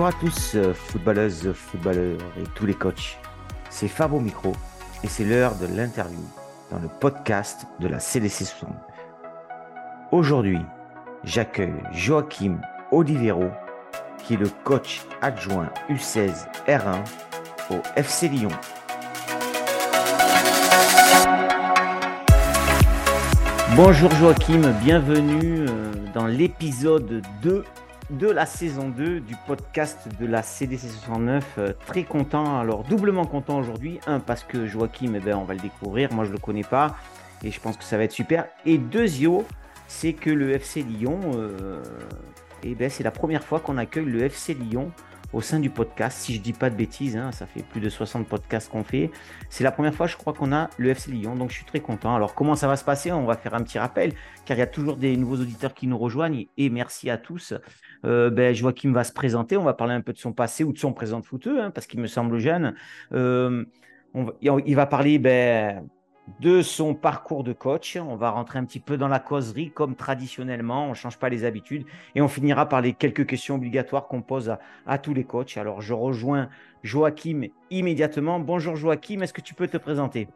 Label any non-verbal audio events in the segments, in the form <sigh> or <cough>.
Bonjour à tous, euh, footballeuses, footballeurs et tous les coachs. C'est Fab au micro et c'est l'heure de l'interview dans le podcast de la CDC 69. Aujourd'hui, j'accueille Joachim Olivero, qui est le coach adjoint U16 R1 au FC Lyon. Bonjour Joachim, bienvenue euh, dans l'épisode 2 de la saison 2 du podcast de la CDC 69. Euh, très content, alors doublement content aujourd'hui. Un, parce que Joachim, eh ben, on va le découvrir, moi je le connais pas et je pense que ça va être super. Et deuxièmement, c'est que le FC Lyon, euh, eh ben, c'est la première fois qu'on accueille le FC Lyon au sein du podcast. Si je dis pas de bêtises, hein, ça fait plus de 60 podcasts qu'on fait. C'est la première fois, je crois, qu'on a le FC Lyon, donc je suis très content. Alors, comment ça va se passer? On va faire un petit rappel, car il y a toujours des nouveaux auditeurs qui nous rejoignent, et merci à tous. Euh, ben, Joachim va se présenter, on va parler un peu de son passé ou de son présent de hein, parce qu'il me semble jeune. Euh, il va parler ben, de son parcours de coach. On va rentrer un petit peu dans la causerie comme traditionnellement, on ne change pas les habitudes et on finira par les quelques questions obligatoires qu'on pose à, tous les coachs. Alors je rejoins Joachim immédiatement. Bonjour Joachim, est-ce que tu peux te présenter?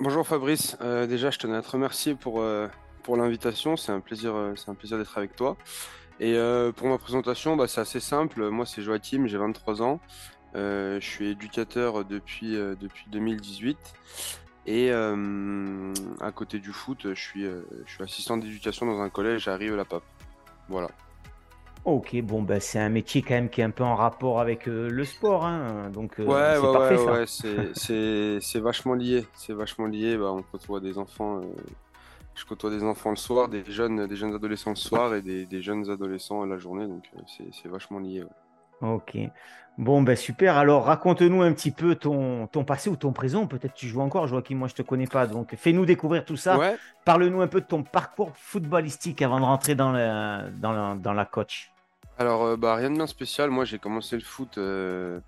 Bonjour Fabrice, euh, déjà je tenais à te remercier pour, euh, l'invitation, c'est un plaisir, euh, c'est un plaisir d'être avec toi. Et pour ma présentation, bah, c'est assez simple, moi c'est Joachim, j'ai 23 ans, je suis éducateur depuis 2018. Et euh, à côté du foot, je suis, euh, je suis assistant d'éducation dans un collège à Rieux-la-Pape. Voilà. Ok, bon, ben, c'est un métier quand même qui est un peu en rapport avec euh, le sport. Hein, donc, ouais, ouais, c'est parfait, ouais, ouais, c'est vachement lié. C'est vachement lié. Bah, on côtoie des enfants. je côtoie des enfants le soir, des jeunes, des jeunes adolescents le soir et des, des jeunes adolescents la journée. Donc, c'est vachement lié. Ok. Bon, ben super. Alors, raconte-nous un petit peu ton, ton passé ou ton présent. Peut-être tu joues encore, Joachim. Moi, je te connais pas. Donc, fais-nous découvrir tout ça. Parle-nous un peu de ton parcours footballistique avant de rentrer dans la, dans la, coach. Alors, euh, bah, rien de bien spécial. Moi, j'ai commencé le foot. Euh,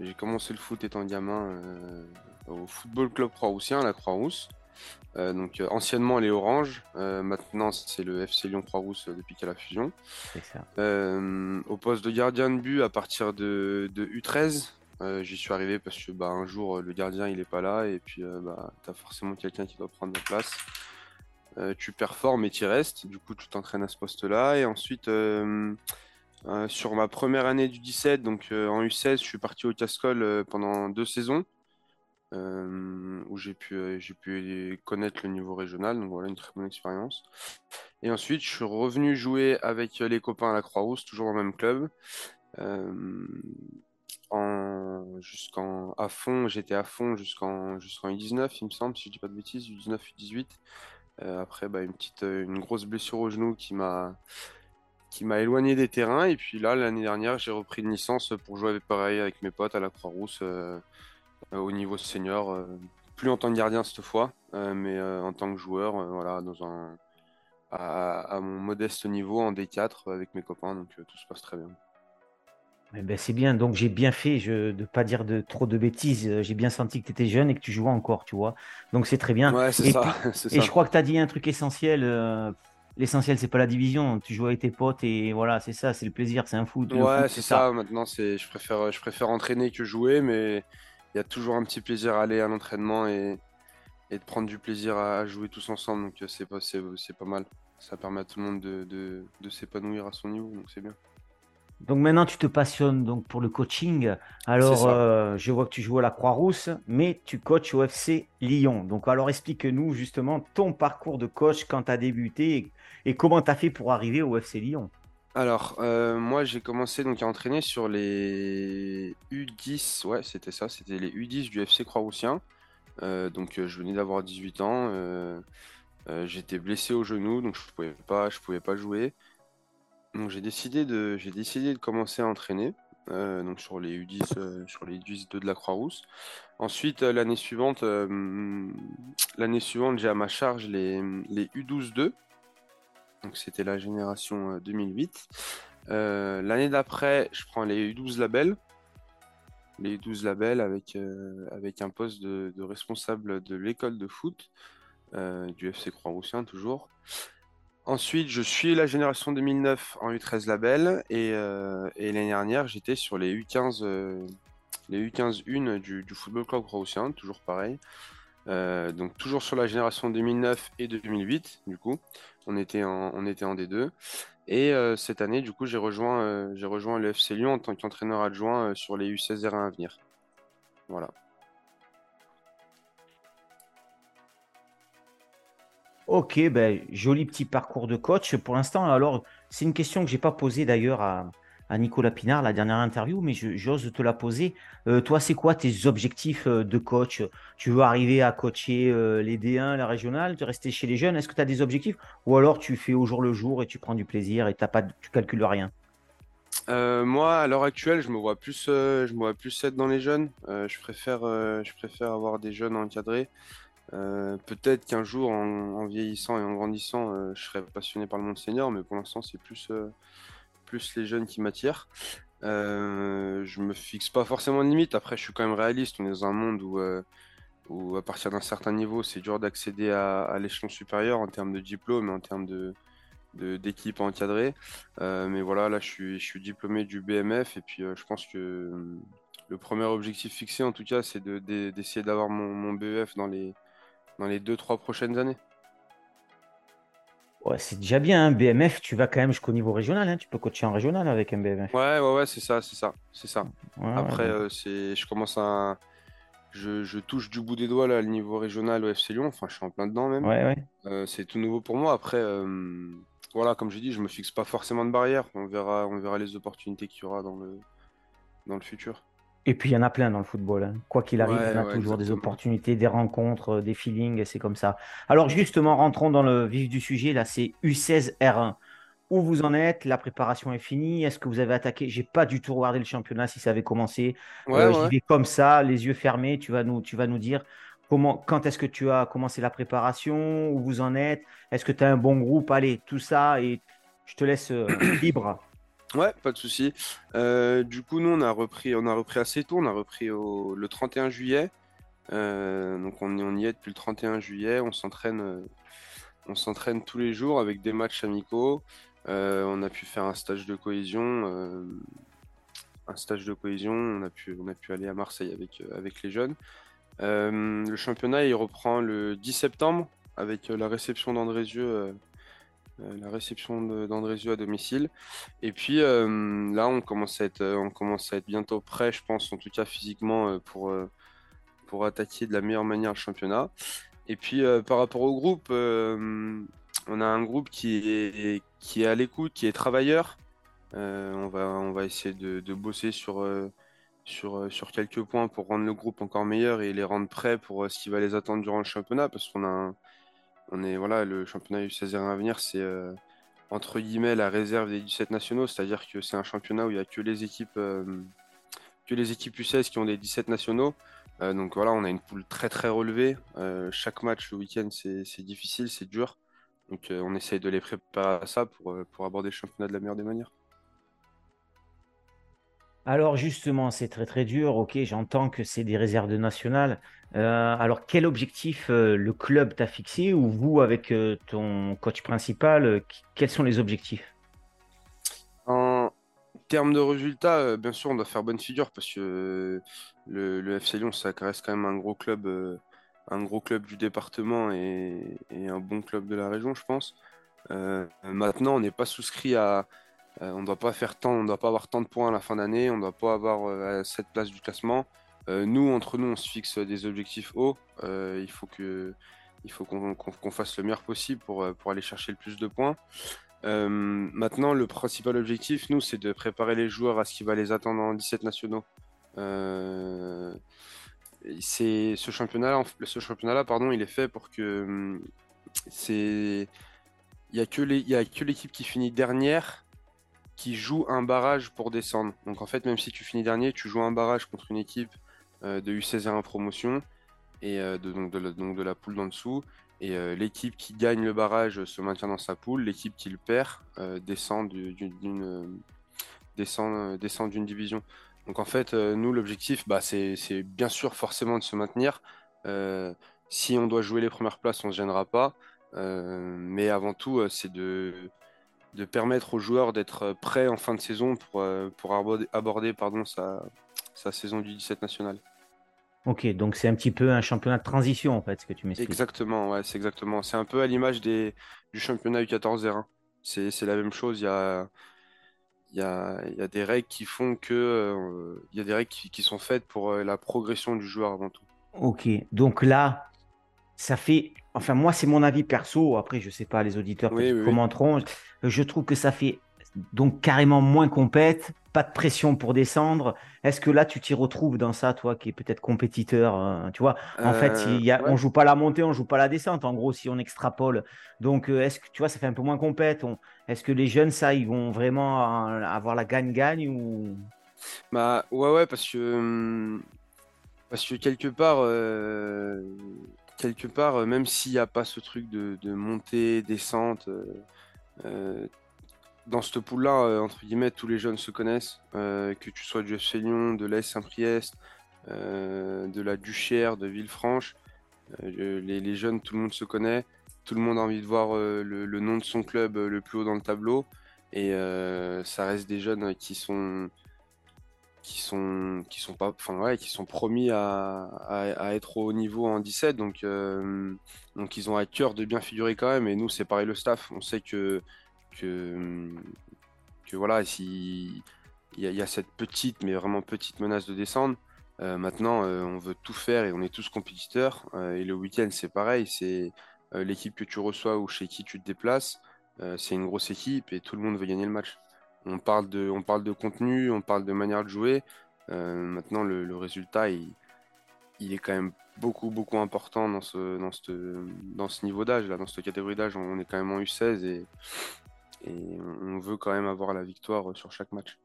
j'ai commencé le foot étant gamin euh, au Football Club Croix-Roussien, à la Croix-Rousse. Euh, donc euh, anciennement les Oranges, euh, maintenant c'est le FC Lyon Croix-Rousse depuis qu'il y a la fusion. au poste de gardien de but à partir de, U13, j'y suis arrivé parce que bah, un jour le gardien il est pas là et puis bah, tu as forcément quelqu'un qui doit prendre la place. tu performes et tu restes, du coup tu t'entraînes à ce poste-là et ensuite sur ma première année du 17, donc en U16, je suis parti au Cascol pendant deux saisons. Euh, où j'ai pu, euh, j'ai pu connaître le niveau régional. Donc voilà, une très bonne expérience. Et ensuite, je suis revenu jouer avec les copains à la Croix-Rousse, toujours dans le même club. Euh, en, jusqu'en à fond, j'étais à fond jusqu'en jusqu'en U19, il me semble, si je dis pas de bêtises, U19, U18. après, bah, une grosse blessure au genou qui m'a éloigné des terrains. Et puis là, l'année dernière, j'ai repris une licence pour jouer pareil avec mes potes à la Croix-Rousse. Au niveau senior. Euh, plus en tant que gardien cette fois, euh, mais en tant que joueur, voilà, dans un, à, mon modeste niveau en D4 avec mes copains, donc tout se passe très bien. Eh ben, c'est bien, donc j'ai bien fait je, de ne pas dire de, trop de bêtises. J'ai bien senti que tu étais jeune et que tu jouais encore, tu vois. Donc c'est très bien. Ouais, c'est ça, <laughs> et je crois que tu as dit un truc essentiel. L'essentiel, c'est pas la division. Tu joues avec tes potes et voilà, c'est ça, c'est le plaisir, c'est un foot. Ouais, c'est ça. Maintenant, je préfère, je préfère entraîner que jouer, mais il y a toujours un petit plaisir à aller à l'entraînement et, de prendre du plaisir à, jouer tous ensemble. Donc euh, c'est pas, mal. Ça permet à tout le monde de, s'épanouir à son niveau, donc c'est bien. Donc maintenant, tu te passionnes donc pour le coaching. Alors, euh, je vois que tu joues à la Croix-Rousse, mais tu coaches au FC Lyon. Donc, alors explique-nous justement ton parcours de coach quand tu as débuté et, et comment tu as fait pour arriver au FC Lyon? Alors, euh, moi, j'ai commencé donc à entraîner sur les U10. Ouais, c'était ça, c'était les U10 du FC Croix-Roussien. Euh, donc, euh, je venais d'avoir 18 ans. j'étais blessé au genou, donc je pouvais pas, pouvais pas jouer. Donc, j'ai décidé de, décidé de commencer à entraîner. donc sur les U10, sur les U10 2 de la Croix-Rousse. Ensuite, l'année suivante, suivante, j'ai à ma charge les, les U12 2 donc c'était la génération 2008. Euh, euh, l'année d'après, je prends les U12 labels. Les U12 labels avec, euh, avec un poste de, responsable de l'école de foot du FC Croix-Roussien toujours. Ensuite, je suis la génération 2009 en U13 label et, l'année dernière, j'étais sur les U15, euh, les U15 1 du, Football Club Croatien, toujours pareil. Donc toujours sur la génération 2009 et 2008, du coup, on était en, on était en D2. Et cette année, du coup, j'ai rejoint, j'ai rejoint le FC Lyon en tant qu'entraîneur adjoint sur les U16 R1 à venir. Voilà. Ok, ben, joli petit parcours de coach. Pour l'instant, alors, c'est une question que je n'ai pas posée d'ailleurs à, Nicolas Pinard, la dernière interview, mais j'ose te la poser. Euh, toi, c'est quoi tes objectifs euh, de coach? Tu veux arriver à coacher euh, les D1, la régionale, de rester chez les jeunes? Est-ce que tu as des objectifs? Ou alors tu fais au jour le jour et tu prends du plaisir et as pas, tu calcules rien? Moi, à l'heure actuelle, je me vois plus, je être dans les jeunes. je préfère, avoir des jeunes encadrés. Peut-être qu'un jour, en, vieillissant et en grandissant, je serai passionné par le monde senior, mais pour l'instant, c'est plus, plus les jeunes qui m'attirent. je me fixe pas forcément de limite. Après, je suis quand même réaliste. On est dans un monde où, où à partir d'un certain niveau, c'est dur d'accéder à, l'échelon supérieur en termes de diplôme et en termes de d'équipe encadrée. mais voilà, là, je suis, diplômé du BMF et puis je pense que le premier objectif fixé, en tout cas, c'est d'essayer d'avoir mon, mon BEF dans les dans les 2-3 prochaines années. Ouais, c'est déjà bien, un hein. BMF, tu vas quand même jusqu'au niveau régional, hein. tu peux coacher en régional avec un BMF. Ouais, ouais, ouais, c'est ça, c'est ça, c'est ça. Après, euh, c'est, je commence à, je, touche du bout des doigts là le niveau régional au FC Lyon, enfin, je suis en plein dedans même. Ouais, ouais. Euh, c'est tout nouveau pour moi. Après, euh, voilà, comme je dis, je me fixe pas forcément de barrière. On verra, on verra les opportunités qu'il y aura dans le, dans le futur. Et puis il y en a plein dans le football. Hein. Quoi qu'il arrive, il y a toujours des opportunités, des rencontres, euh, des feelings, c'est comme ça. Alors justement, rentrons dans le vif du sujet. Là, c'est U16 R1. Où vous en êtes? La préparation est finie Est-ce que vous avez attaqué? J'ai pas du tout regardé le championnat si ça avait commencé. Euh, j'y vais comme ça, les yeux fermés. Tu vas nous, tu vas nous dire comment, quand est-ce que tu as commencé la préparation? Où vous en êtes? Est-ce que tu as un bon groupe? Allez, tout ça et je te laisse euh, libre. Ouais, pas de souci. Euh, du coup, nous, on a repris, on a repris assez tôt. On a repris le 31 juillet. Euh, donc, on, y est depuis le 31 juillet. On s'entraîne, euh, on s'entraîne tous les jours avec des matchs amicaux. on a pu faire un stage de cohésion, un stage de cohésion. On a pu, aller à Marseille avec les jeunes. le championnat, il reprend le 10 septembre avec la réception d'Andrézieux euh, la réception d'Andrézieux à domicile. Et puis euh, là, on commence, à être, euh, on commence à être bientôt prêt, je pense, en tout cas physiquement, pour, pour attaquer de la meilleure manière le championnat. Et puis par rapport au groupe, on a un groupe qui est, qui est à l'écoute, qui est travailleur. on, va, on va essayer de, de bosser sur, sur, sur quelques points pour rendre le groupe encore meilleur et les rendre prêts pour ce qui va les attendre durant le championnat, parce qu'on a un, voilà, le championnat U16 à venir, c'est euh, entre guillemets la réserve des 17 nationaux, c'est-à-dire que c'est un championnat où il n'y a que les équipes euh, que les équipes U16 qui ont des 17 nationaux. Euh, donc voilà, on a une poule très très relevée. chaque match le week-end c'est difficile, c'est dur. Donc on essaye de les préparer à ça pour, pour aborder le championnat de la meilleure des manières. Alors justement, c'est très très dur. Ok, j'entends que c'est des réserves nationales. Euh, alors quel objectif euh, le club t'a fixé ou vous avec euh, ton coach principal, quels sont les objectifs? En termes de résultats, bien sûr, on doit faire bonne figure parce que le, FC Lyon, ça reste quand même un gros club, un gros club du département et, et, un bon club de la région, je pense. maintenant, on n'est pas souscrit à on ne doit pas faire tant, on doit pas avoir tant de points à la fin d'année, on ne doit pas avoir euh, cette place du classement. Euh, nous, entre nous, on se fixe des objectifs hauts. il faut faut qu'on fasse le meilleur possible pour, pour aller chercher le plus de points. maintenant, le principal objectif, nous, c'est de préparer les joueurs à ce qui va les attendre en 17 nationaux. ce championnat, ce championnat-là, pardon, il est fait pour que hum, c'est, il y a que l'équipe qui finit dernière qui joue un barrage pour descendre. Donc en fait, même si tu finis dernier, tu joues un barrage contre une équipe euh, de U16 promotion et euh, de, donc, de la, poule d'en dessous. Et euh, l'équipe qui gagne le barrage se maintient dans sa poule. L'équipe qui le perd descend d'une descend, descend d'une division. Donc en fait, nous, l'objectif, bah, c'est bien sûr forcément de se maintenir. si on doit jouer les premières places, on ne se gênera pas. mais avant tout, c'est de, de permettre aux joueurs d'être prêts en fin de saison pour, pour aborder, pardon, sa, sa saison du 17 national. Ok, donc c'est un petit peu un championnat de transition en fait, ce que tu m'expliques. Exactement, ouais, c'est exactement. C'est un peu à l'image des, du championnat U14 R1. C'est la même chose. Il y a, il y a, il y a des règles qui font que. Euh, il y a des règles qui, qui sont faites pour euh, la progression du joueur avant tout. Ok, donc là, ça fait. Enfin, moi, c'est mon avis perso. Après, je sais pas, les auditeurs commenteront. Je trouve que ça fait donc carrément moins compète, pas de pression pour descendre. Est-ce que là, tu t'y retrouves dans ça, toi, qui est peut-être compétiteur euh, Tu vois, en fait, il y a, on joue pas la montée, on joue pas la descente. En gros, si on extrapole, donc euh, est-ce que tu vois, ça fait un peu moins compète. Est-ce que les jeunes, ça, ils vont vraiment avoir la gagne-gagne ou? Bah ouais, ouais, parce que hum, parce que quelque part. Euh, quelque part, même s'il n'y a pas ce truc de, montée, descente, dans ce pool-là, euh, entre guillemets, tous les jeunes se connaissent, euh, que tu sois du FC Lyon, de l'AS Saint-Priest, euh, de la Duchère, de Villefranche. Les, jeunes, tout le monde se connaît, tout le monde a envie de voir le, nom de son club le plus haut dans le tableau. Et ça reste des jeunes qui sont qui sont qui sont pas enfin ouais, qui sont promis à, à, être au niveau en 17 donc donc ils ont à cœur de bien figurer quand même et nous c'est pareil le staff on sait que que, que voilà, s'il y, y, a cette petite, mais vraiment petite menace de descendre, euh, maintenant euh, on veut tout faire et on est tous compétiteurs. Euh, et le week-end c'est pareil, c'est l'équipe que tu reçois ou chez qui tu te déplaces, c'est une grosse équipe et tout le monde veut gagner le match. On parle de, on parle de contenu, on parle de manière de jouer. maintenant le, résultat il, est quand même beaucoup beaucoup important dans ce, dans ce, dans ce niveau d'âge, là, dans cette catégorie d'âge. On est quand même en U16 et, on veut quand même avoir la victoire euh, sur chaque match.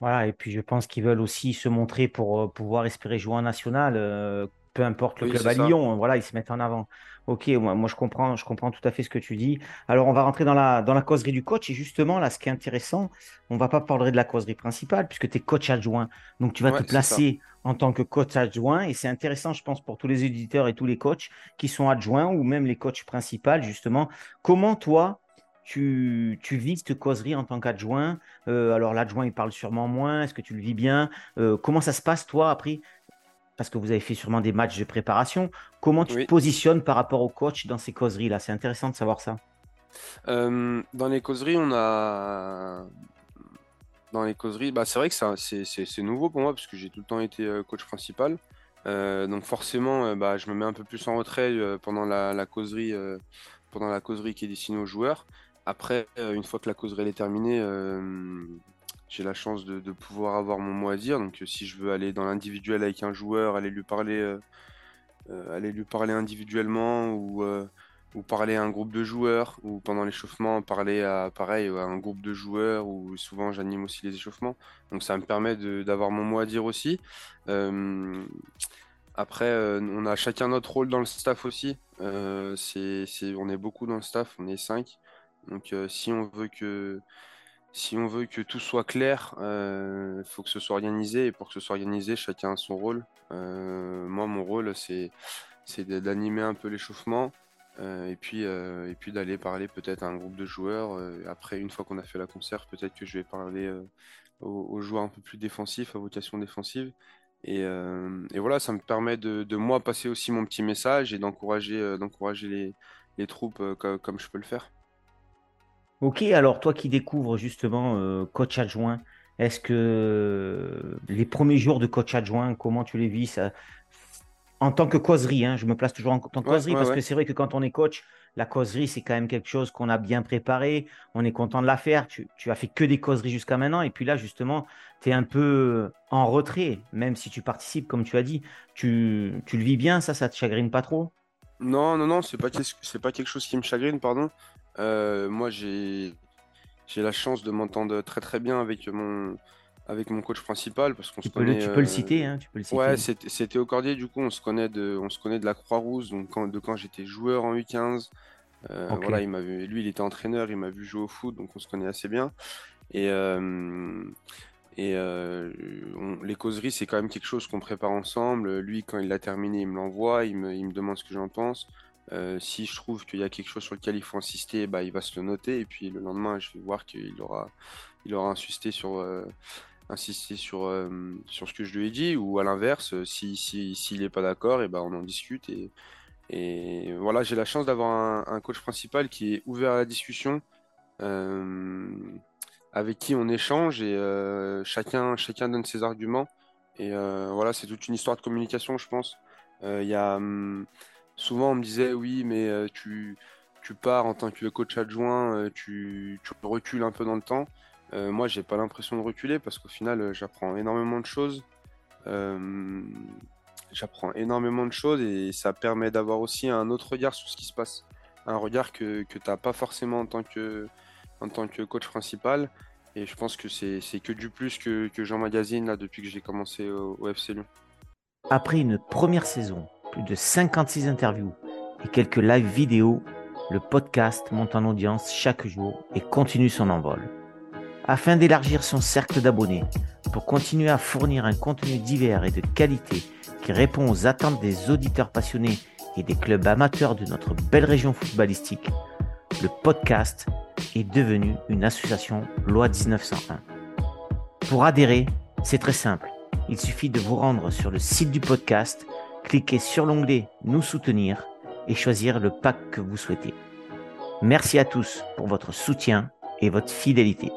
Voilà, et puis je pense qu'ils veulent aussi se montrer pour euh, pouvoir espérer jouer en national, euh, peu importe le club à Lyon, voilà, ils se mettent en avant. Ok, moi, moi, je comprends, je comprends tout à fait ce que tu dis. Alors on va rentrer dans la, dans la causerie du coach, et justement là, ce qui est intéressant, on va pas parler de la causerie principale, puisque tu es coach adjoint, donc tu vas te placer en tant que coach adjoint, et c'est intéressant, je pense, pour tous les éditeurs et tous les coachs qui sont adjoints, ou même les coachs principaux, justement, comment toi, tu, tu vis cette causerie en tant qu'adjoint? Euh, alors l'adjoint, il parle sûrement moins. Est-ce que tu le vis bien? Euh, Comment ça se passe, toi, après Parce que vous avez fait sûrement des matchs de préparation. Comment tu te positionnes par rapport au coach dans ces causeries-là? C'est intéressant de savoir ça. Euh, dans les causeries, on a... Dans les causeries, bah, c'est vrai que c'est nouveau pour moi parce que j'ai tout le temps été coach principal. donc forcément, bah, je me mets un peu plus en retrait pendant la, la causerie, pendant la causerie qui est destinée aux joueurs. Après, euh, une fois que la causerie est terminée, euh, j'ai la chance de, pouvoir avoir mon mot à dire. Donc, euh, si je veux aller dans l'individuel avec un joueur, aller lui parler, aller lui parler individuellement ou, parler à un groupe de joueurs, ou pendant l'échauffement, parler à pareil à un groupe de joueurs, ou souvent j'anime aussi les échauffements. Donc, ça me permet d'avoir mon mot à dire aussi. après, on a chacun notre rôle dans le staff aussi. c'est, on est beaucoup dans le staff, on est cinq. Donc euh, si on veut que si on veut que tout soit clair, il euh, faut que ce soit organisé. Et pour que ce soit organisé, chacun a son rôle. Euh, moi, mon rôle, c'est d'animer un peu l'échauffement. et puis, et puis d'aller parler peut-être à un groupe de joueurs. après, une fois qu'on a fait la concert, peut-être que je vais parler aux, joueurs un peu plus défensifs, à vocation défensive. Et, voilà, ça me permet de, moi passer aussi mon petit message et d'encourager d'encourager les, troupes comme je peux le faire. Ok, alors toi qui découvres justement euh, coach adjoint, est-ce que les premiers jours de coach adjoint, comment tu les vis? Ça... En tant que causerie, hein, je me place toujours en tant que causerie parce que c'est vrai que quand on est coach, la causerie, c'est quand même quelque chose qu'on a bien préparé, on est content de la faire. Tu, tu as fait que des causeries jusqu'à maintenant, et puis là, justement, tu es un peu en retrait, même si tu participes, comme tu as dit. Tu, tu le vis bien, ça, ça te chagrine pas trop? Non, non, non, c'est pas, pas quelque chose qui me chagrine, pardon. Euh, moi, j'ai la chance de m'entendre très très bien avec mon, avec mon coach principal parce qu'on se connaît. tu peux le citer, hein, tu peux le citer. Ouais, c'était au Cordier. Du coup, on se connaît de, on se connaît de la Croix-Rouge, donc quand, de quand j'étais joueur en U15. Euh, voilà, il lui, il était entraîneur, il m'a vu jouer au foot, donc on se connaît assez bien. Et euh, et les causeries, c'est quand même quelque chose qu'on prépare ensemble. Lui, quand il l'a terminé, il me l'envoie, il me, il me demande ce que j'en pense. Si je trouve qu'il y a quelque chose sur lequel il faut insister, bah, il va se le noter. Et puis le lendemain, je vais voir qu'il aura, il aura insisté sur, insister sur, sur ce que je lui ai dit. Ou à l'inverse, s'il si, si, n'est pas d'accord, bah, on en discute. Et, et voilà, j'ai la chance d'avoir un, coach principal qui est ouvert à la discussion, avec qui on échange et chacun, chacun donne ses arguments. Et voilà, c'est toute une histoire de communication, je pense. Il y a, hum, souvent, on me disait oui, mais tu, tu pars en tant que coach adjoint, tu, tu recules un peu dans le temps. moi, j'ai pas l'impression de reculer parce qu'au final, j'apprends énormément de choses j'apprends énormément de choses et ça permet d'avoir aussi un autre regard sur ce qui se passe. Un regard que, que tu n'as pas forcément en tant, que, en tant que coach principal. Et je pense que c'est que du plus que, que là, depuis que j'ai commencé au, au, FC Lyon. Après une première saison, plus de 56 interviews et quelques live vidéo, le podcast monte en audience chaque jour et continue son envol. Afin d'élargir son cercle d'abonnés, pour continuer à fournir un contenu divers et de qualité qui répond aux attentes des auditeurs passionnés et des clubs amateurs de notre belle région footballistique, le podcast est devenu une association loi 1901. Pour adhérer, c'est très simple. Il suffit de vous rendre sur le site du podcast, cliquer sur l'onglet Nous soutenir et choisir le pack que vous souhaitez. Merci à tous pour votre soutien et votre fidélité.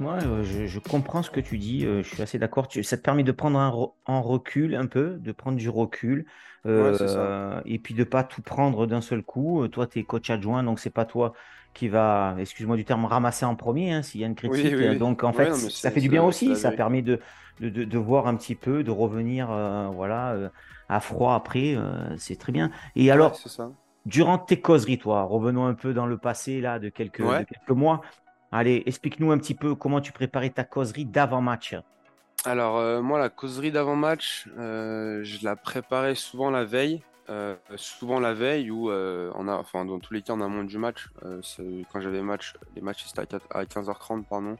Moi, euh, je, comprends ce que tu dis. Euh, je suis assez d'accord. Ça te permet de prendre un, recul un peu, de prendre du recul, euh, et puis de pas tout prendre d'un seul coup. Toi, tu es coach adjoint, donc c'est pas toi qui va, excuse-moi du terme, ramasser en premier hein, s'il y a une critique. donc en fait, ça fait du bien aussi. Ça permet de, de, voir un petit peu, de revenir, voilà, à froid après. c'est très bien. Et alors, durant tes causeries, toi, revenons un peu dans le passé là de quelques, de quelques mois. Allez, explique-nous un petit peu comment tu préparais ta causerie d'avant-match. Alors, euh, moi, la causerie d'avant-match, euh, je la préparais souvent la veille. Euh, souvent la veille ou on a, enfin, dans tous les cas, en amont du match. quand j'avais match, les matchs c'était à 15h30, pardon.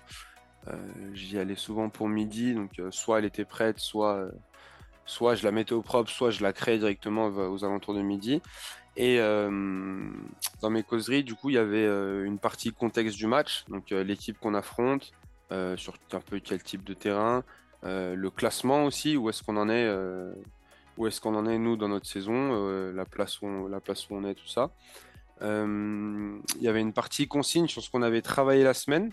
J'y allais souvent pour midi, donc soit elle était prête, soit, soit je la mettais au propre, soit je la créais directement aux alentours de midi. Et euh, dans mes causeries, du coup, il y avait euh, une partie contexte du match, donc euh, l'équipe qu'on affronte, sur un peu quel type de terrain, le classement aussi, où est-ce qu'on en est, où est-ce qu'on en est nous dans notre saison, la place où on, la place où on est, tout ça. Il y avait une partie consigne sur ce qu'on avait travaillé la semaine,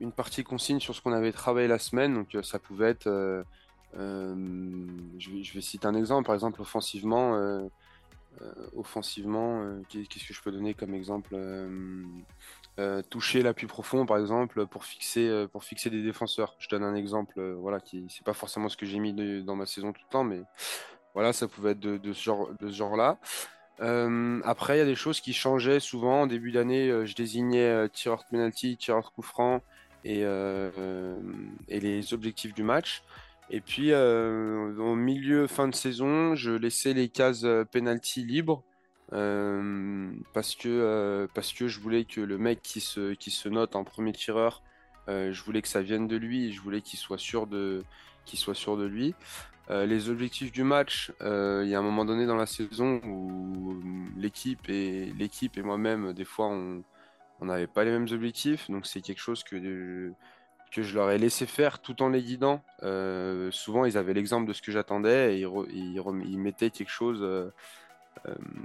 une partie consigne sur ce qu'on avait travaillé la semaine, donc ça pouvait être, je vais, citer un exemple, par exemple offensivement. Euh, offensivement, euh, qu'est-ce que je peux donner comme exemple euh, toucher l'appui profond par exemple pour fixer pour fixer des défenseurs. Je donne un exemple voilà qui c'est pas forcément ce que j'ai mis dans ma saison tout le temps mais voilà ça pouvait être de, ce genre de ce genre là après il y a des choses qui changeaient souvent. En début d'année je désignais tireur de penalty tireur de coup franc et, et les objectifs du match. Et puis, euh, au milieu, fin de saison, je laissais les cases euh, penalty libres euh, parce, que, parce que je voulais que le mec qui se, qui se note en premier tireur, je voulais que ça vienne de lui, je voulais qu'il soit sûr de, qu'il soit sûr de lui. les objectifs du match, il y a un moment donné dans la saison où l'équipe et, l'équipe et moi-même, des fois, on n'avait pas les mêmes objectifs, donc c'est quelque chose que que je leur ai laissé faire tout en les guidant. Euh, souvent, ils avaient l'exemple de ce que j'attendais et ils, mettaient quelque chose, euh, euh,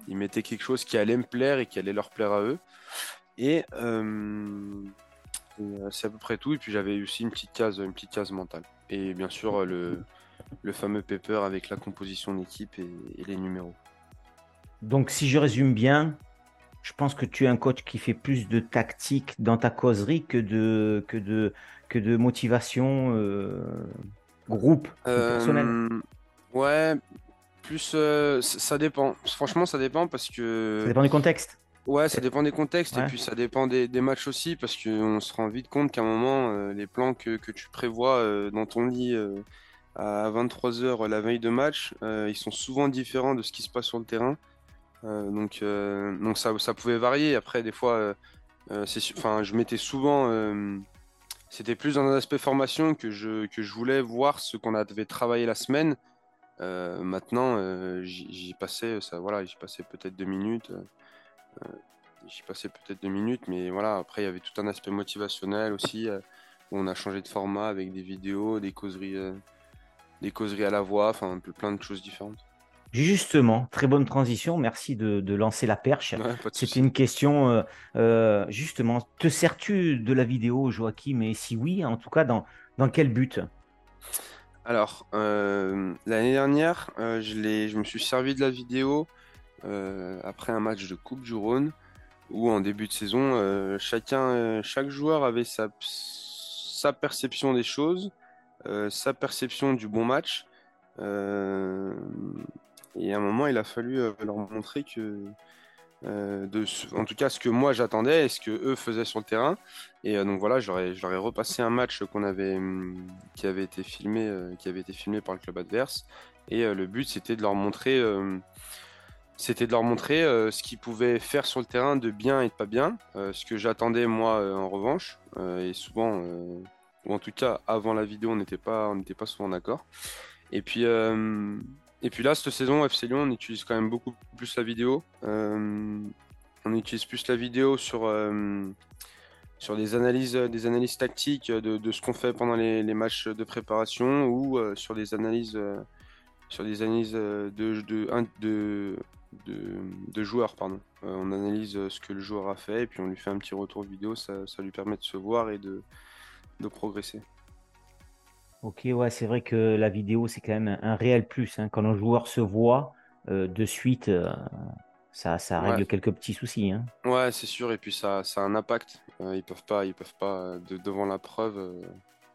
ils mettaient quelque chose qui allait me plaire et qui allait leur plaire à eux. Et, c'est à peu près tout. Et puis j'avais aussi une petite case, une petite case mentale. Et bien sûr le, le fameux paper avec la composition d'équipe et, et les numéros. Donc, si je résume bien, je pense que tu es un coach qui fait plus de tactique dans ta causerie que de, que de, que de motivation euh, groupe, euh, personnel. Ouais, plus euh, ça dépend. Franchement, ça dépend parce que. Ça dépend du contexte. Ouais, ça dépend des contextes et puis ça dépend des, matchs aussi parce qu'on se rend vite compte qu'à un moment, les plans que, que tu prévois dans ton lit à 23h la veille de match, ils sont souvent différents de ce qui se passe sur le terrain. donc donc ça, ça pouvait varier. Après, des fois, enfin, je mettais souvent c'était plus dans un aspect formation que je, que je voulais voir ce qu'on avait travaillé la semaine maintenant, j'y passais, ça, voilà, j'y passais peut-être deux minutes. j'y passais peut-être deux minutes, mais voilà, après, il y avait tout un aspect motivationnel aussi, où on a changé de format avec des vidéos, des causeries, des causeries à la voix, enfin, plein de choses différentes. Justement, très bonne transition. Merci de, lancer la perche. C'était une question, euh, euh, justement, te sers-tu de la vidéo, Joachim Et si oui, en tout cas, dans, dans quel but? Alors, euh, l'année dernière, je, je me suis servi de la vidéo après un match de Coupe du Rhône, où en début de saison, chacun, chaque joueur avait sa, perception des choses, sa perception du bon match. Et à un moment, il a fallu euh, leur montrer que, euh, en tout cas, ce que moi j'attendais et ce que eux faisaient sur le terrain. Et euh, donc voilà, je leur, ai, repassé un match qu'on avait, hum, qui avait été filmé, qui avait été filmé par le club adverse. Et le but, c'était de leur montrer, c'était de leur montrer ce qu'ils pouvaient faire sur le terrain de bien et de pas bien. ce que j'attendais moi, en revanche, et souvent, ou en tout cas avant la vidéo, on n'était pas, on n'était pas souvent d'accord. Et puis et puis là, cette saison, FC Lyon, on utilise quand même beaucoup plus la vidéo. Euh, on utilise plus la vidéo sur, euh, sur des, analyses, des analyses tactiques de, ce qu'on fait pendant les, matchs de préparation ou euh, sur des analyses, sur des analyses de, de, de, joueurs. Pardon. on analyse ce que le joueur a fait et puis on lui fait un petit retour vidéo. Ça, ça lui permet de se voir et de, de progresser. Ok, ouais, c'est vrai que la vidéo, c'est quand même un, réel plus. Hein. Quand un joueur se voit euh, de suite, euh, ça, ça règle quelques petits soucis. Hein. Ouais, c'est sûr. Et puis ça, ça a un impact. Euh, ils peuvent pas, ils peuvent pas devant la preuve.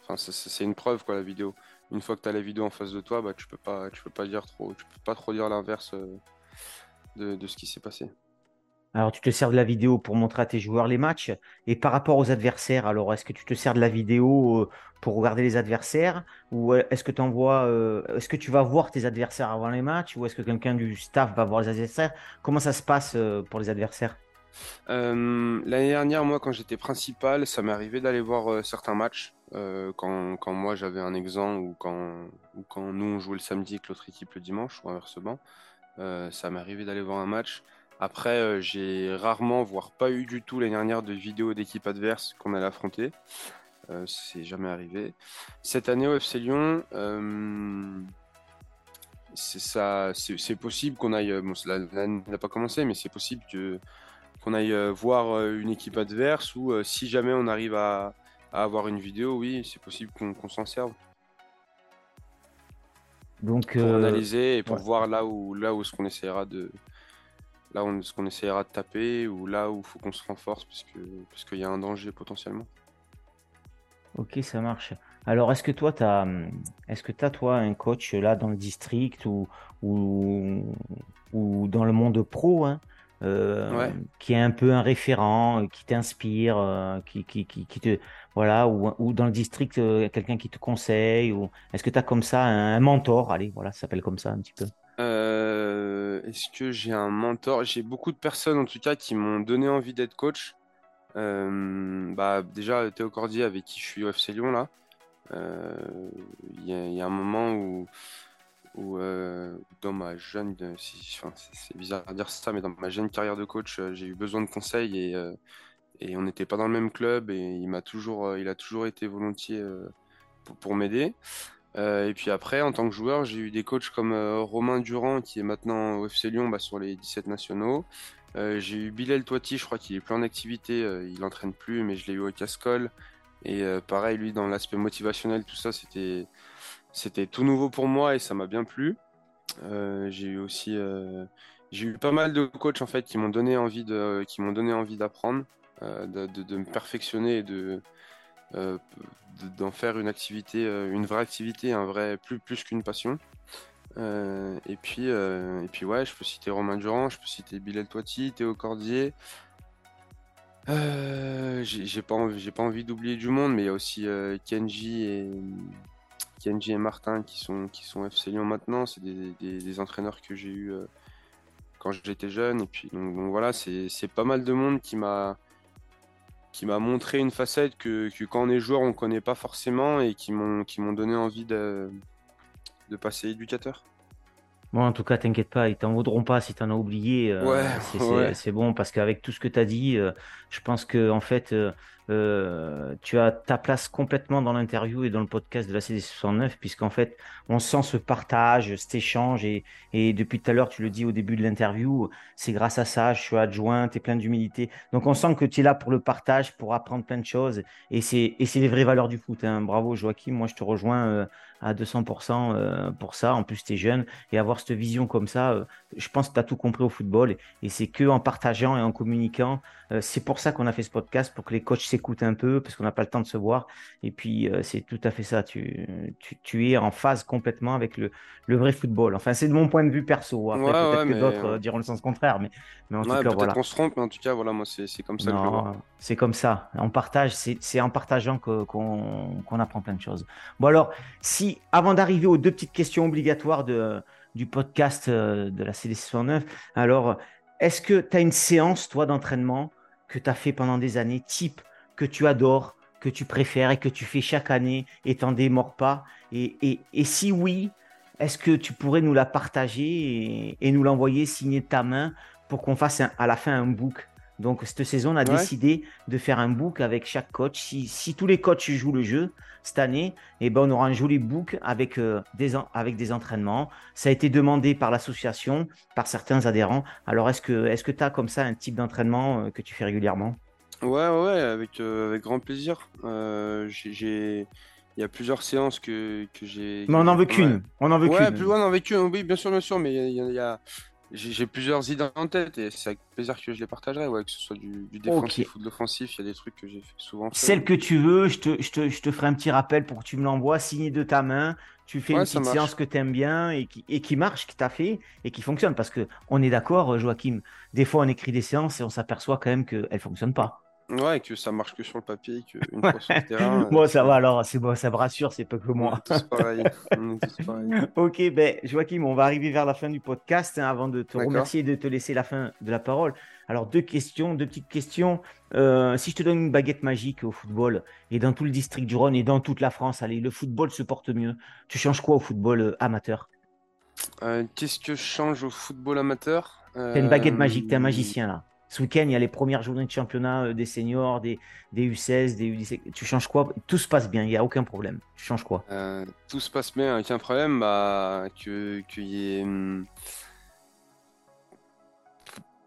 Enfin, c'est une preuve quoi, la vidéo. Une fois que tu as la vidéo en face de toi, bah, tu peux pas, tu peux pas dire trop, tu peux pas trop dire l'inverse de, de ce qui s'est passé. Alors, tu te sers de la vidéo pour montrer à tes joueurs les matchs. Et par rapport aux adversaires, alors, est-ce que tu te sers de la vidéo euh, pour regarder les adversaires? Ou euh, est-ce que, euh, est-ce que tu vas voir tes adversaires avant les matchs? Ou est-ce que quelqu'un du staff va voir les adversaires? Comment ça se passe pour les adversaires? L'année dernière, moi, quand j'étais principal, ça m'est arrivé d'aller voir certains matchs. Quand, moi j'avais un exemple ou quand, ou quand nous on jouait le samedi avec l'autre équipe le dimanche ou inversement, ça m'est arrivé d'aller voir un match. Après, euh, j'ai rarement, voire pas eu du tout l'année dernière de vidéos d'équipe adverse qu'on allait affronter. Euh, c'est jamais arrivé. Cette année au FC Lyon, euh, c'est possible qu'on aille. Bon, l'année n'a pas commencé, mais c'est possible que qu'on aille voir une équipe adverse ou si jamais on arrive à, avoir une vidéo, oui, c'est possible qu'on s'en serve. Donc, pour analyser et pour voir là où là où ce qu'on essaiera de là on, ce qu'on essaiera de taper ou là où il faut qu'on se renforce parce qu'il y a un danger potentiellement. Ok, ça marche. Alors, est-ce que toi, tu as, est-ce que as, toi, un coach là dans le district ou, ou, ou dans le monde pro hein, euh, qui est un peu un référent, qui t'inspire, euh, qui, qui, qui, qui, te. Voilà, ou, ou dans le district, euh, quelqu'un qui te conseille ou Est-ce que tu as comme ça un, mentor? Allez, voilà, ça s'appelle comme ça un petit peu. Est-ce que j'ai un mentor? J'ai beaucoup de personnes en tout cas qui m'ont donné envie d'être coach. Euh, bah, déjà, Théo Cordier avec qui je suis au FC Lyon là. Euh, il y, a un moment où, euh, dans ma jeune, c'est bizarre de dire ça, mais dans ma jeune carrière de coach, j'ai eu besoin de conseils et, on n'était pas dans le même club et il m'a toujours, il a toujours été volontiers pour m'aider. Euh, et puis après, en tant que joueur, j'ai eu des coachs comme euh, Romain Durand, qui est maintenant au FC Lyon bah, sur les 17 nationaux. Euh, j'ai eu Bilal Toiti, je crois qu'il est plus en activité, il n'entraîne plus, mais je l'ai eu au Cascol. Et pareil, lui, dans l'aspect motivationnel, tout ça, c'était, c'était tout nouveau pour moi et ça m'a bien plu. j'ai eu aussi, j'ai eu pas mal de coachs en fait qui m'ont donné envie de, qui m'ont donné envie d'apprendre, de, de, de, me perfectionner et de, euh, d'en faire une activité, euh, une vraie activité, un vrai plus plus qu'une passion. Euh, et puis et puis ouais, je peux citer Romain Durand, je peux citer Bilal Toiti, Théo Cordier. j'ai pas envie, j'ai pas envie d'oublier du monde, mais il y a aussi Kenji et Kenji et Martin qui sont qui sont FC Lyon maintenant. C'est des, entraîneurs que j'ai eu quand j'étais jeune. Et puis donc, donc voilà, c'est pas mal de monde qui m'a qui m'a montré une facette que, quand on est joueur, on ne connaît pas forcément et qui m'ont donné envie de, de passer éducateur. Bon, en tout cas, t'inquiète pas, ils t'en vaudront pas si t'en as oublié. euh, Ouais, c'est c'est- ouais. c'est bon parce qu'avec tout ce que t'as dit, euh, je pense que en fait, euh, euh, tu as ta place complètement dans l'interview et dans le podcast de la CD69, puisqu'en fait, on sent ce partage, cet échange et, depuis tout à l'heure, tu le dis au début de l'interview, c'est grâce à ça, je suis adjoint, tu es plein d'humilité. Donc, on sent que tu es là pour le partage, pour apprendre plein de choses et c'est les vraies valeurs du foot. hein. Bravo, Joachim. Moi, je te rejoins euh, à 200% euh, pour ça. En plus, tu es jeune et avoir cette vision comme ça, je pense que tu as tout compris au football et, c'est que en partageant et en communiquant. c'est pour ça qu'on a fait ce podcast, pour que les coachs s'écoutent un peu, parce qu'on n'a pas le temps de se voir. Et puis, euh, c'est tout à fait ça. Tu, tu, tu es en phase complètement avec le, le vrai football. Enfin, c'est de mon point de vue perso. Après, Ouais, peut-être ouais, que mais d'autres euh, diront le sens contraire, mais, mais en tout cas, voilà. qu'on se trompe, mais en tout cas, voilà, moi, c'est c'est comme ça que je le vois. Non, c'est comme ça. On partage, c'est c'est en partageant qu'on qu'on apprend plein de choses. Bon alors, si avant d'arriver aux deux petites questions obligatoires de, du podcast euh, de la CD69, alors est-ce que tu as une séance, toi, d'entraînement que tu as fait pendant des années, type que tu adores, que tu préfères et que tu fais chaque année et t'en démords pas? Et, et, et si oui, est-ce que tu pourrais nous la partager et, et nous l'envoyer signer de ta main pour qu'on fasse un- à la fin un book? Donc, cette saison, on a Ouais. décidé de faire un book avec chaque coach. Si, si tous les coachs jouent le jeu cette année, eh ben, on aura un joli book avec, euh, des, avec des entraînements. Ça a été demandé par l'association, par certains adhérents. Alors, est-ce que est-ce que tu as comme ça un type d'entraînement euh, que tu fais régulièrement? Ouais, ouais, ouais, avec, euh, avec grand plaisir. Euh, j'ai, il y a plusieurs séances que, que j'ai. Mais on que j'ai veut qu'une. On n'en veut Ouais, qu'une. plus loin, non, avec eux, oui, bien sûr, bien sûr, mais il y a, y j'ai plusieurs idées en tête et c'est avec plaisir que je les partagerai, ouais, que ce soit du, du défensif ou de l'offensif, il y a des trucs que j'ai fait souvent. fait. Celle que tu veux, je te, je te, je te ferai un petit rappel pour que tu me l'envoies, signé de ta main. Tu fais Ouais, une petite séance que tu aimes bien et qui, et qui marche, qui t'a fait et qui fonctionne. Parce que on est d'accord, euh, Joachim, des fois on écrit des séances et on s'aperçoit quand même qu'elles ne fonctionnent pas. Ouais, que ça marche que sur le papier, qu'une fois sur le terrain. <laughs> euh, Bon, ça va alors, c'est bon, ça me rassure, c'est pas que On moi. est tous pareils. On est tous pareils. <laughs> Ok, ben, Joachim, on va arriver vers la fin du podcast hein, avant de te remercier et de te laisser la fin de la parole. Alors, deux questions, deux petites questions. Euh, si je te donne une baguette magique au football et dans tout le district du Rhône et dans toute la France, allez, le football se porte mieux. Tu changes quoi au football euh, amateur? Euh, Qu'est-ce que je change au football amateur? T'as une baguette Euh, magique, t'es un magicien là. Ce week-end, il y a les premières journées de championnat euh, des seniors, des, des U16, des U17. Tu changes quoi? Tout se passe bien, il n'y a aucun problème. Tu changes quoi? Euh, tout se passe bien, aucun problème, bah, que, ait, hum,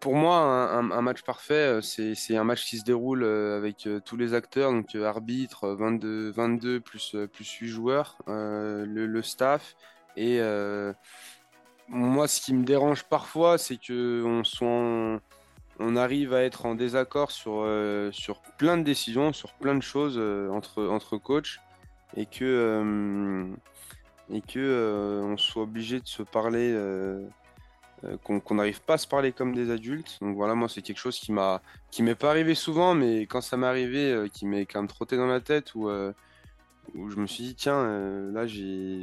Pour moi, un, match parfait, euh, c'est, un match qui se déroule avec tous les acteurs, donc arbitre, euh, 22, 22 plus, plus 8 joueurs, le, staff. Et moi, ce qui me dérange parfois, c'est que on soit on arrive à être en désaccord sur, euh, sur plein de décisions, sur plein de choses euh, entre, entre coachs, et que, euh, et que on soit obligé de se parler, qu'on n'arrive pas à se parler comme des adultes. Donc voilà, moi, c'est quelque chose qui m'a, qui m'est pas arrivé souvent, mais quand ça m'est arrivé, qui m'est quand même trotté dans la tête, où, je me suis dit, tiens, là, j'ai-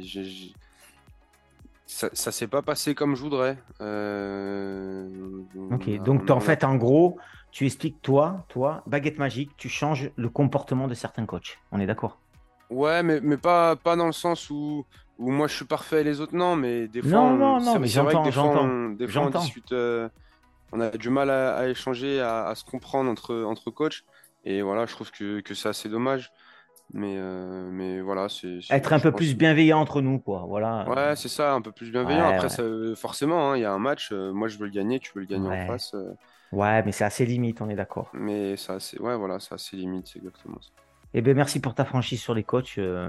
ça, ça s'est pas passé comme je voudrais. Euh, Ok, a- donc a- en fait, en gros, tu expliques, toi, toi, baguette magique, tu changes le comportement de certains coachs. On est d'accord? Ouais, mais, mais pas, pas dans le sens où, où moi je suis parfait et les autres non, mais des fois, Non, on- non, non, c'est- mais c'est vrai que j'entends, des fois, on, des fois, on discute, euh, on a du mal à, à échanger, à, à se comprendre entre, entre coachs, et voilà, je trouve que, que c'est assez dommage, mais, euh, mais voilà, c'est... Être un peu plus bienveillant entre nous, quoi. Voilà. Ouais, c'est ça, un peu plus bienveillant. Ouais, Après, ouais. ça, forcément, hein, il y a un match, euh, moi je veux le gagner, tu veux le gagner Ouais. en face, euh, Ouais, mais c'est assez limite, on est d'accord. mais ça, c'est... Ouais, voilà, c'est assez limite, c'est exactement ça. Eh bien, merci pour ta franchise sur les coachs. euh,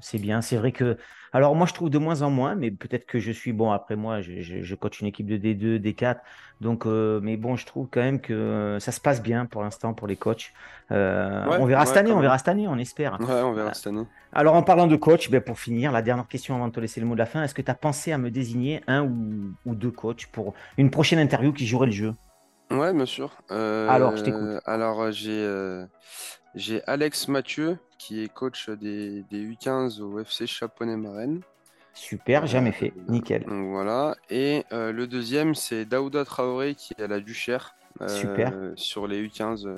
c'est bien. C'est vrai que. Alors, moi, je trouve de moins en moins, mais peut-être que je suis bon. Après, moi, je, je, je coach une équipe de D2, D4. Donc, euh, mais bon, je trouve quand même que ça se passe bien pour l'instant pour les coachs. Euh, Ouais, on verra ouais, cette année, on verra cette année, on espère. Ouais, on verra cette année. Alors, en parlant de coach, ben, pour finir, la dernière question avant de te laisser le mot de la fin, est-ce que tu as pensé à me désigner un ou, ou deux coachs pour une prochaine interview qui jouerait le jeu? Ouais, bien sûr. Euh, Alors, je t'écoute. alors, euh, j'ai euh, j'ai Alex Mathieu, qui est coach des, des U15 au FC Chaponnet-Marraine. Super, jamais fait. Nickel. Donc voilà. Et le deuxième, c'est Daouda Traoré, qui est à la Duchère, Super. sur les U15.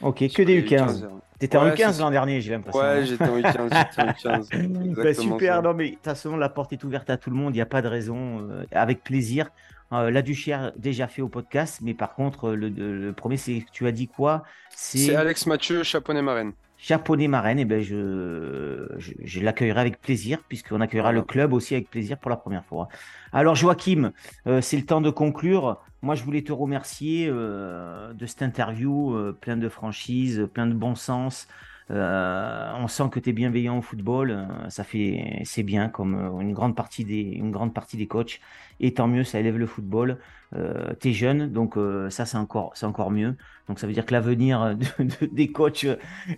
ok, que des U15. T'étais en U15 l'an dernier, j'ai l'impression. Ouais, j'étais en U15. <laughs> Bah, super, non mais de toute façon, la porte est ouverte à tout le monde, il n'y a pas de raison. avec plaisir. La Duchère déjà fait au podcast, mais par contre, le, premier, c'est tu as dit quoi? C'est Alex Mathieu, Chaponnet Marraine. Chaponnet Marraine, et eh ben je, je, l'accueillerai avec plaisir, puisqu'on accueillera le club aussi avec plaisir pour la première fois. Alors Joachim, euh, c'est le temps de conclure. Moi, je voulais te remercier euh, de cette interview euh, plein de franchise, plein de bon sens. On sent que tu es bienveillant au football, ça fait c'est bien comme une grande partie des une grande partie des coachs et tant mieux, ça élève le football. Euh, tu es jeune, donc euh, ça, c'est encore, c'est encore mieux. Donc ça veut dire que l'avenir <laughs> des coachs,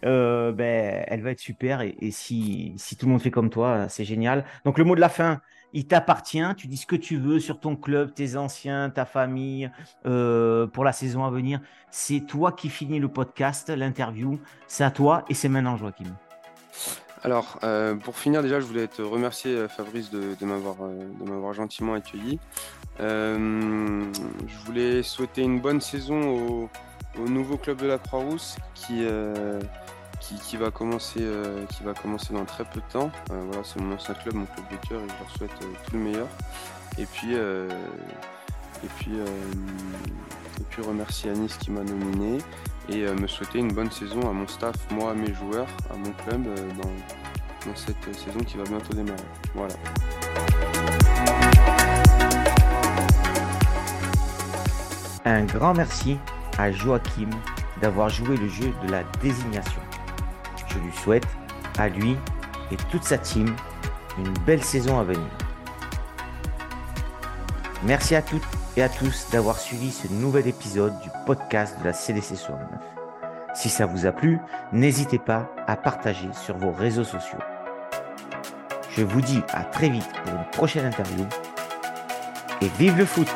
euh, ben, elle va être super. Et, si, si tout le monde fait comme toi, c'est génial. Donc le mot de la fin, il t'appartient. Tu dis ce que tu veux sur ton club, tes anciens, ta famille, pour la saison à venir. C'est toi qui finis le podcast, l'interview. C'est à toi et c'est maintenant, Joachim. Alors, euh, pour finir, déjà, je voulais te remercier, euh, Fabrice, de, de m'avoir euh, gentiment accueilli. je voulais souhaiter une bonne saison au, nouveau club de la Croix-Rousse qui, qui, va commencer, qui va commencer dans très peu de temps. voilà, c'est mon ancien club, mon club de cœur, et je leur souhaite tout le meilleur. Et puis, et puis, et puis remercier Anis qui m'a nominé et euh, me souhaiter une bonne saison à mon staff, moi, à mes joueurs, à mon club euh, dans, cette saison qui va bientôt démarrer. Voilà. Un grand merci à Joachim d'avoir joué le jeu de la désignation. Je lui souhaite, à lui et toute sa team, une belle saison à venir. Merci à toutes et à tous d'avoir suivi ce nouvel épisode du podcast de la CDC 69. Si ça vous a plu, n'hésitez pas à partager sur vos réseaux sociaux. Je vous dis à très vite pour une prochaine interview et vive le foot